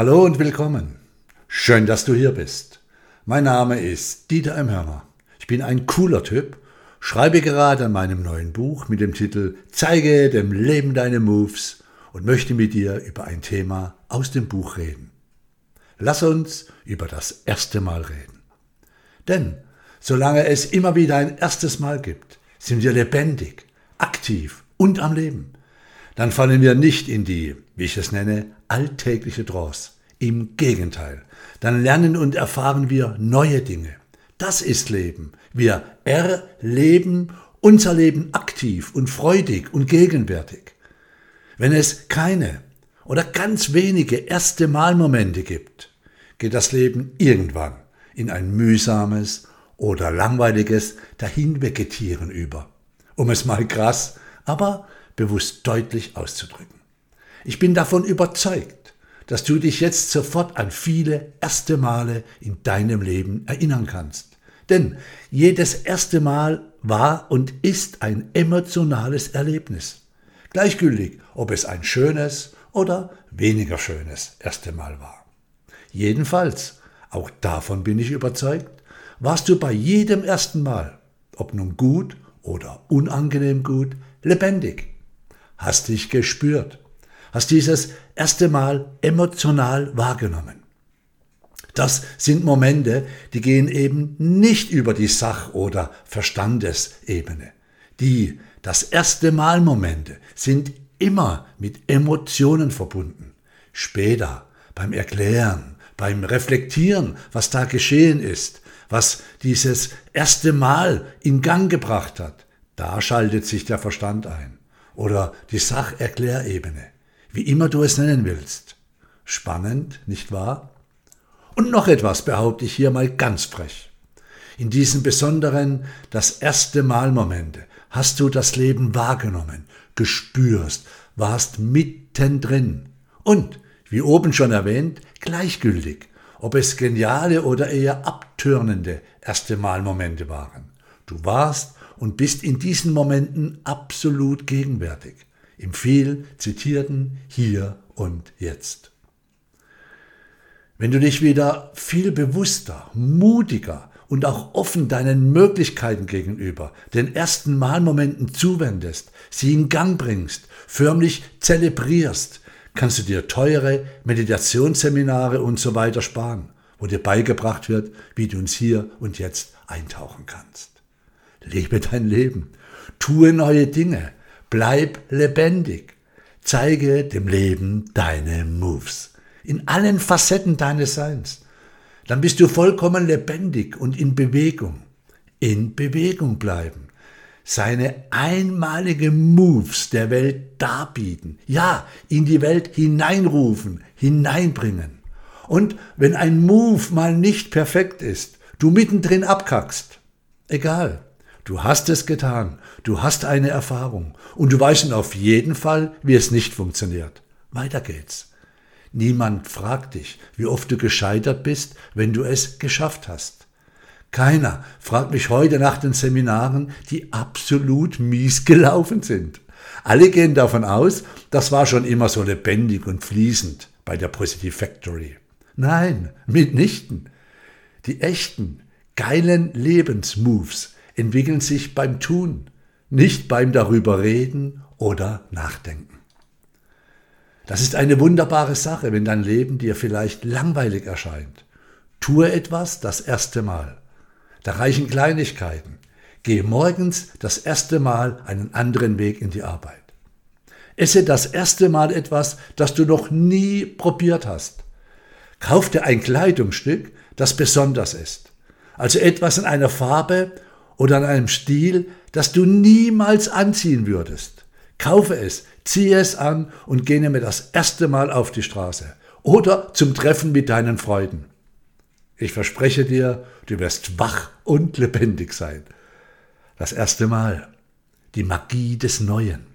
Hallo und willkommen. Schön, dass du hier bist. Mein Name ist Dieter M. Hörner. Ich bin ein cooler Typ, schreibe gerade an meinem neuen Buch mit dem Titel Zeige dem Leben deine Moves und möchte mit dir über ein Thema aus dem Buch reden. Lass uns über das erste Mal reden. Denn solange es immer wieder ein erstes Mal gibt, sind wir lebendig, aktiv und am Leben. Dann fallen wir nicht in die, wie ich es nenne, alltägliche Trance. Im Gegenteil, dann lernen und erfahren wir neue Dinge. Das ist Leben. Wir erleben unser Leben aktiv und freudig und gegenwärtig. Wenn es keine oder ganz wenige erste Malmomente gibt, geht das Leben irgendwann in ein mühsames oder langweiliges Dahinvegetieren über, um es mal krass, aber bewusst deutlich auszudrücken. Ich bin davon überzeugt, dass du dich jetzt sofort an viele erste Male in deinem Leben erinnern kannst. Denn jedes erste Mal war und ist ein emotionales Erlebnis. Gleichgültig, ob es ein schönes oder weniger schönes erste Mal war. Jedenfalls, auch davon bin ich überzeugt, warst du bei jedem ersten Mal, ob nun gut oder unangenehm gut, lebendig. Hast dich gespürt hast dieses erste Mal emotional wahrgenommen. Das sind Momente, die gehen eben nicht über die Sach- oder Verstandesebene. Die, das erste Mal Momente, sind immer mit Emotionen verbunden. Später, beim Erklären, beim Reflektieren, was da geschehen ist, was dieses erste Mal in Gang gebracht hat, da schaltet sich der Verstand ein. Oder die Sacherklärebene wie immer du es nennen willst. Spannend, nicht wahr? Und noch etwas behaupte ich hier mal ganz frech. In diesen besonderen, das erste Mal Momente hast du das Leben wahrgenommen, gespürst, warst mittendrin. Und, wie oben schon erwähnt, gleichgültig, ob es geniale oder eher abtörnende erste Mal Momente waren. Du warst und bist in diesen Momenten absolut gegenwärtig im viel zitierten Hier und Jetzt. Wenn du dich wieder viel bewusster, mutiger und auch offen deinen Möglichkeiten gegenüber den ersten Malmomenten zuwendest, sie in Gang bringst, förmlich zelebrierst, kannst du dir teure Meditationsseminare und so weiter sparen, wo dir beigebracht wird, wie du ins Hier und Jetzt eintauchen kannst. Lebe dein Leben, tue neue Dinge, Bleib lebendig. Zeige dem Leben deine Moves. In allen Facetten deines Seins. Dann bist du vollkommen lebendig und in Bewegung. In Bewegung bleiben. Seine einmalige Moves der Welt darbieten. Ja, in die Welt hineinrufen, hineinbringen. Und wenn ein Move mal nicht perfekt ist, du mittendrin abkackst. Egal. Du hast es getan, du hast eine Erfahrung und du weißt auf jeden Fall, wie es nicht funktioniert. Weiter geht's. Niemand fragt dich, wie oft du gescheitert bist, wenn du es geschafft hast. Keiner fragt mich heute nach den Seminaren, die absolut mies gelaufen sind. Alle gehen davon aus, das war schon immer so lebendig und fließend bei der Positive Factory. Nein, mitnichten. Die echten, geilen Lebensmoves entwickeln sich beim Tun, nicht beim darüber reden oder nachdenken. Das ist eine wunderbare Sache, wenn dein Leben dir vielleicht langweilig erscheint. Tue etwas das erste Mal. Da reichen Kleinigkeiten. Gehe morgens das erste Mal einen anderen Weg in die Arbeit. Esse das erste Mal etwas, das du noch nie probiert hast. Kauf dir ein Kleidungsstück, das besonders ist. Also etwas in einer Farbe oder an einem Stil, das du niemals anziehen würdest. Kaufe es, ziehe es an und gehe damit das erste Mal auf die Straße oder zum Treffen mit deinen Freunden. Ich verspreche dir, du wirst wach und lebendig sein. Das erste Mal. Die Magie des Neuen.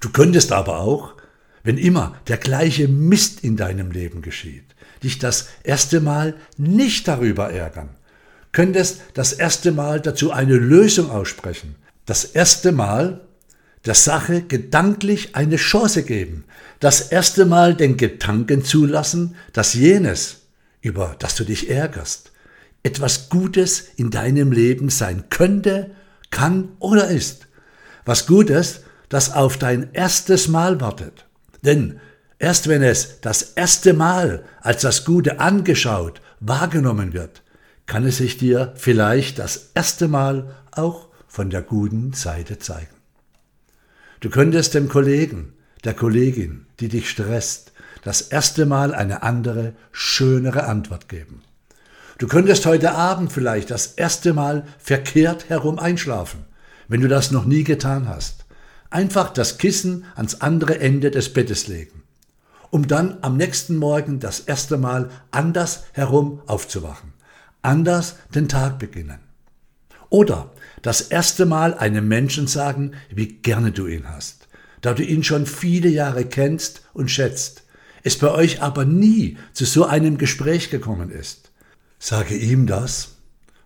Du könntest aber auch, wenn immer der gleiche Mist in deinem Leben geschieht, dich das erste Mal nicht darüber ärgern, könntest das erste Mal dazu eine Lösung aussprechen. Das erste Mal der Sache gedanklich eine Chance geben, das erste Mal den Gedanken zulassen, dass jenes, über das du dich ärgerst, etwas Gutes in deinem Leben sein könnte, kann oder ist. Was Gutes, das auf dein erstes Mal wartet. Denn erst wenn es das erste Mal als das Gute angeschaut, wahrgenommen wird, kann es sich dir vielleicht das erste Mal auch von der guten Seite zeigen. Du könntest dem Kollegen, der Kollegin, die dich stresst, das erste Mal eine andere, schönere Antwort geben. Du könntest heute Abend vielleicht das erste Mal verkehrt herum einschlafen, wenn du das noch nie getan hast. Einfach das Kissen ans andere Ende des Bettes legen, um dann am nächsten Morgen das erste Mal anders herum aufzuwachen, anders den Tag beginnen. Oder das erste Mal einem Menschen sagen, wie gerne du ihn hast, da du ihn schon viele Jahre kennst und schätzt, es bei euch aber nie zu so einem Gespräch gekommen ist. Sage ihm das,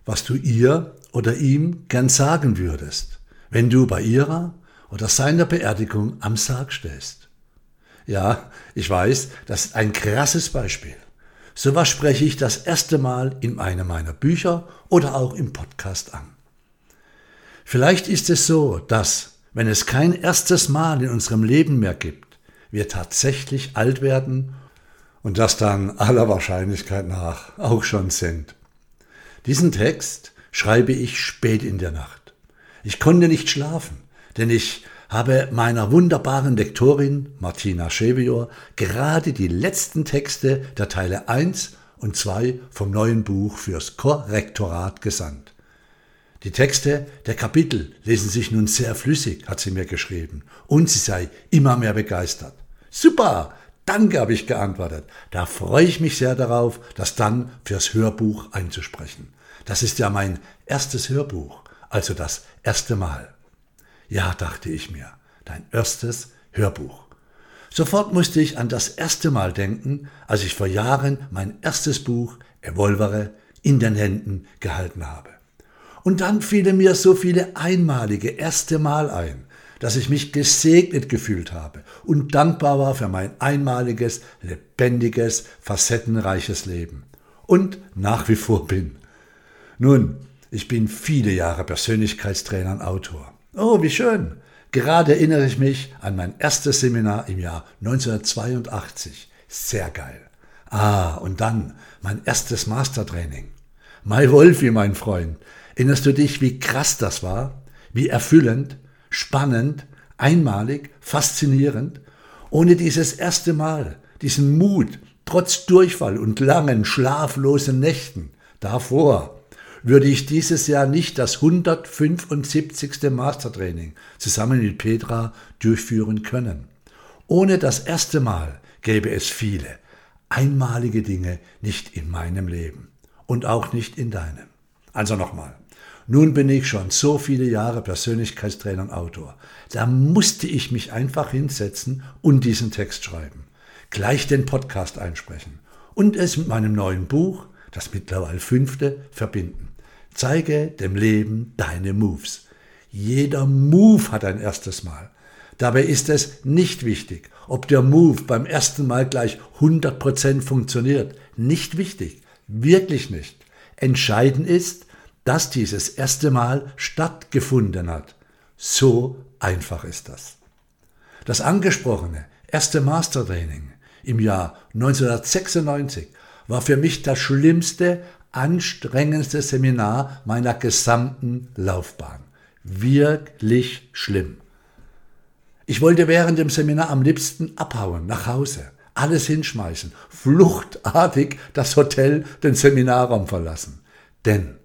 was du ihr oder ihm gern sagen würdest, wenn du bei ihrer oder seiner Beerdigung am Sarg stehst. Ja, ich weiß, das ist ein krasses Beispiel. So was spreche ich das erste Mal in einem meiner Bücher oder auch im Podcast an. Vielleicht ist es so, dass, wenn es kein erstes Mal in unserem Leben mehr gibt, wir tatsächlich alt werden und das dann aller Wahrscheinlichkeit nach auch schon sind. Diesen Text schreibe ich spät in der Nacht. Ich konnte nicht schlafen, denn ich habe meiner wunderbaren Lektorin Martina Schevior gerade die letzten Texte der Teile 1 und 2 vom neuen Buch fürs Korrektorat gesandt. Die Texte der Kapitel lesen sich nun sehr flüssig, hat sie mir geschrieben, und sie sei immer mehr begeistert. Super, danke, habe ich geantwortet. Da freue ich mich sehr darauf, das dann fürs Hörbuch einzusprechen. Das ist ja mein erstes Hörbuch, also das erste Mal. Ja, dachte ich mir, dein erstes Hörbuch. Sofort musste ich an das erste Mal denken, als ich vor Jahren mein erstes Buch Evolvere in den Händen gehalten habe. Und dann fielen mir so viele einmalige erste Mal ein, dass ich mich gesegnet gefühlt habe und dankbar war für mein einmaliges, lebendiges, facettenreiches Leben. Und nach wie vor bin. Nun, ich bin viele Jahre Persönlichkeitstrainer und Autor. Oh, wie schön. Gerade erinnere ich mich an mein erstes Seminar im Jahr 1982. Sehr geil. Ah, und dann mein erstes Mastertraining. Mai Wolfi, mein Freund, Erinnerst du dich, wie krass das war? Wie erfüllend, spannend, einmalig, faszinierend? Ohne dieses erste Mal, diesen Mut, trotz Durchfall und langen, schlaflosen Nächten davor, würde ich dieses Jahr nicht das 175. Mastertraining zusammen mit Petra durchführen können. Ohne das erste Mal gäbe es viele einmalige Dinge nicht in meinem Leben und auch nicht in deinem. Also nochmal. Nun bin ich schon so viele Jahre Persönlichkeitstrainer und Autor. Da musste ich mich einfach hinsetzen und diesen Text schreiben. Gleich den Podcast einsprechen und es mit meinem neuen Buch, das mittlerweile fünfte, verbinden. Zeige dem Leben deine Moves. Jeder Move hat ein erstes Mal. Dabei ist es nicht wichtig, ob der Move beim ersten Mal gleich 100% funktioniert. Nicht wichtig. Wirklich nicht. Entscheidend ist, dass dieses erste Mal stattgefunden hat. So einfach ist das. Das angesprochene erste Mastertraining im Jahr 1996 war für mich das schlimmste, anstrengendste Seminar meiner gesamten Laufbahn. Wirklich schlimm. Ich wollte während dem Seminar am liebsten abhauen, nach Hause, alles hinschmeißen, fluchtartig das Hotel, den Seminarraum verlassen. Denn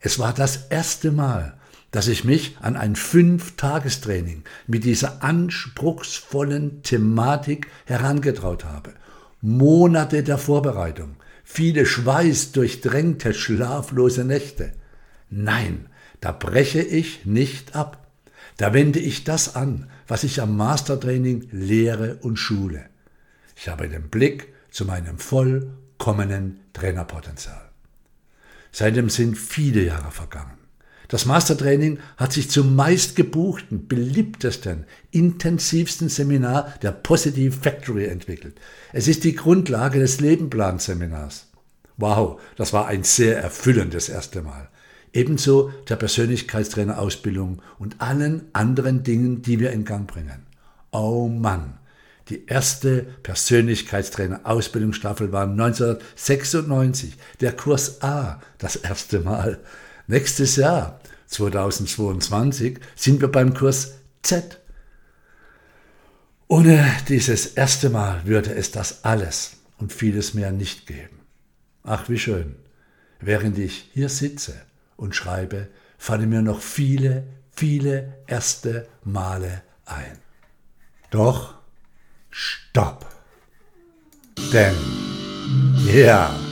es war das erste Mal, dass ich mich an ein Fünf-Tagestraining mit dieser anspruchsvollen Thematik herangetraut habe. Monate der Vorbereitung, viele schweißdurchdrängte, schlaflose Nächte. Nein, da breche ich nicht ab. Da wende ich das an, was ich am Mastertraining lehre und schule. Ich habe den Blick zu meinem vollkommenen Trainerpotenzial. Seitdem sind viele Jahre vergangen. Das Mastertraining hat sich zum meistgebuchten, beliebtesten, intensivsten Seminar der Positive Factory entwickelt. Es ist die Grundlage des Lebenplanseminars. Wow, das war ein sehr erfüllendes erste Mal. Ebenso der Persönlichkeitstrainerausbildung und allen anderen Dingen, die wir in Gang bringen. Oh Mann, die erste Persönlichkeitstrainer-Ausbildungsstaffel war 1996, der Kurs A das erste Mal. Nächstes Jahr, 2022, sind wir beim Kurs Z. Ohne dieses erste Mal würde es das alles und vieles mehr nicht geben. Ach, wie schön. Während ich hier sitze und schreibe, fallen mir noch viele, viele erste Male ein. Doch Stopp. Denn, ja, die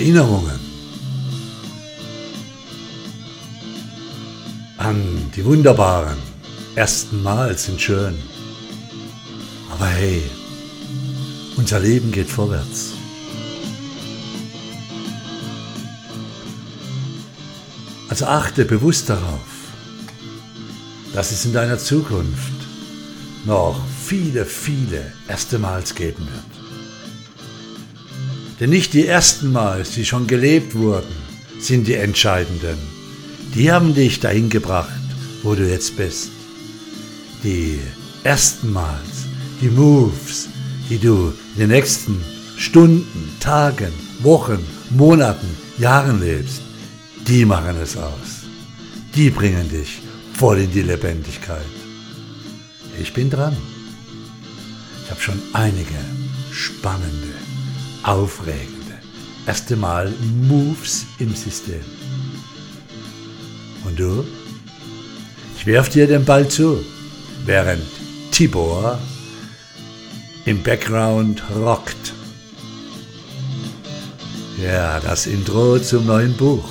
Erinnerungen an die wunderbaren ersten Mal sind schön. Aber hey, unser Leben geht vorwärts. Also achte bewusst darauf, dass es in deiner Zukunft noch viele, viele erste Mals geben wird. Denn nicht die ersten Mals, die schon gelebt wurden, sind die entscheidenden. Die haben dich dahin gebracht, wo du jetzt bist. Die ersten Mals, die Moves, die du in den nächsten Stunden, Tagen, Wochen, Monaten, Jahren lebst, die machen es aus. Die bringen dich voll in die Lebendigkeit. Ich bin dran. Ich habe schon einige spannende, aufregende, erste Mal Moves im System. Und du? Ich werf dir den Ball zu, während Tibor im Background rockt. Ja, das Intro zum neuen Buch.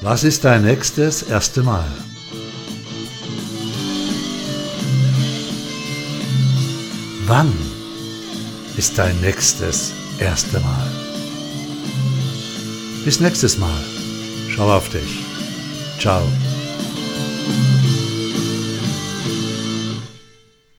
Was ist dein nächstes erste Mal? Wann ist dein nächstes erste Mal? Bis nächstes Mal. Schau auf dich. Ciao.